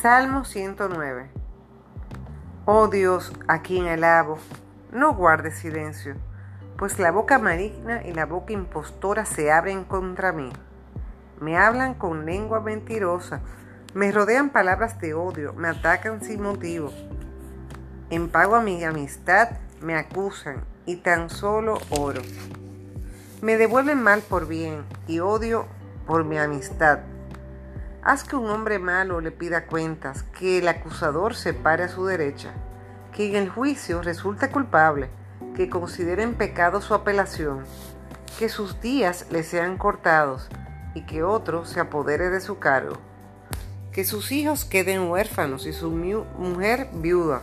Salmo 109. Oh Dios, a quien alabo, no guardes silencio, pues la boca maligna y la boca impostora se abren contra mí. Me hablan con lengua mentirosa, me rodean palabras de odio, me atacan sin motivo. En pago a mi amistad me acusan y tan solo oro. Me devuelven mal por bien y odio por mi amistad. Haz que un hombre malo le pida cuentas, que el acusador se pare a su derecha, que en el juicio resulte culpable, que considere en pecado su apelación, que sus días le sean cortados y que otro se apodere de su cargo, que sus hijos queden huérfanos y su mujer viuda,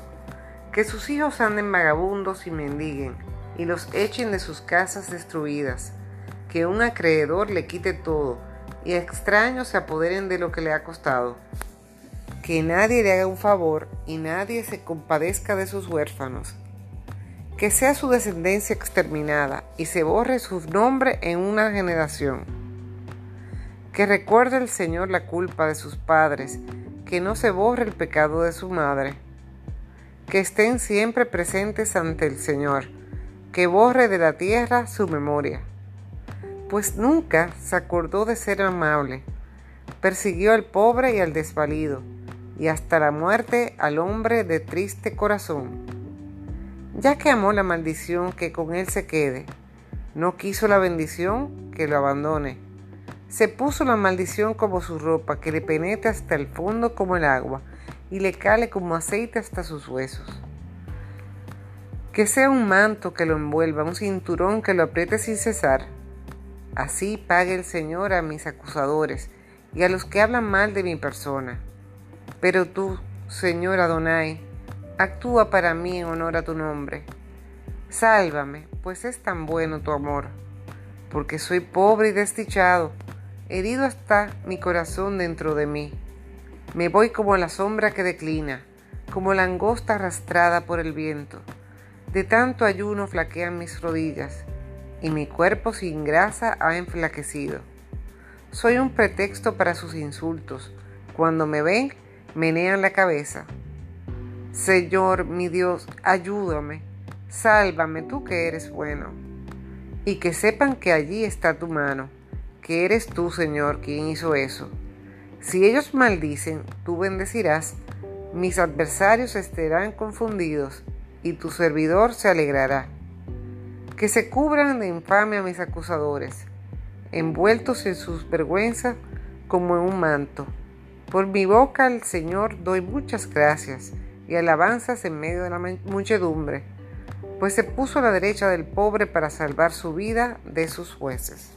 que sus hijos anden vagabundos y mendiguen y los echen de sus casas destruidas, que un acreedor le quite todo y extraños se apoderen de lo que le ha costado. Que nadie le haga un favor y nadie se compadezca de sus huérfanos. Que sea su descendencia exterminada y se borre su nombre en una generación. Que recuerde el Señor la culpa de sus padres, que no se borre el pecado de su madre. Que estén siempre presentes ante el Señor que borre de la tierra su memoria, pues nunca se acordó de ser amable, persiguió al pobre y al desvalido, y hasta la muerte al hombre de triste corazón. Ya que amó la maldición, que con él se quede, no quiso la bendición, que lo abandone. Se puso la maldición como su ropa, que le penetre hasta el fondo como el agua, y le cale como aceite hasta sus huesos. Que sea un manto que lo envuelva, un cinturón que lo apriete sin cesar. Así pague el Señor a mis acusadores y a los que hablan mal de mi persona. Pero tú, Señor Adonai, actúa para mí en honor a tu nombre. Sálvame, pues es tan bueno tu amor, porque soy pobre y desdichado, herido está mi corazón dentro de mí. Me voy como la sombra que declina, como la angosta arrastrada por el viento. De tanto ayuno flaquean mis rodillas y mi cuerpo sin grasa ha enflaquecido. Soy un pretexto para sus insultos. Cuando me ven, menean la cabeza. Señor, mi Dios, ayúdame. Sálvame tú que eres bueno. Y que sepan que allí está tu mano, que eres tú, Señor, quien hizo eso. Si ellos maldicen, tú bendecirás. Mis adversarios estarán confundidos y tu servidor se alegrará. Que se cubran de infamia mis acusadores, envueltos en sus vergüenzas como en un manto. Por mi boca al Señor doy muchas gracias y alabanzas en medio de la muchedumbre, pues se puso a la derecha del pobre para salvar su vida de sus jueces.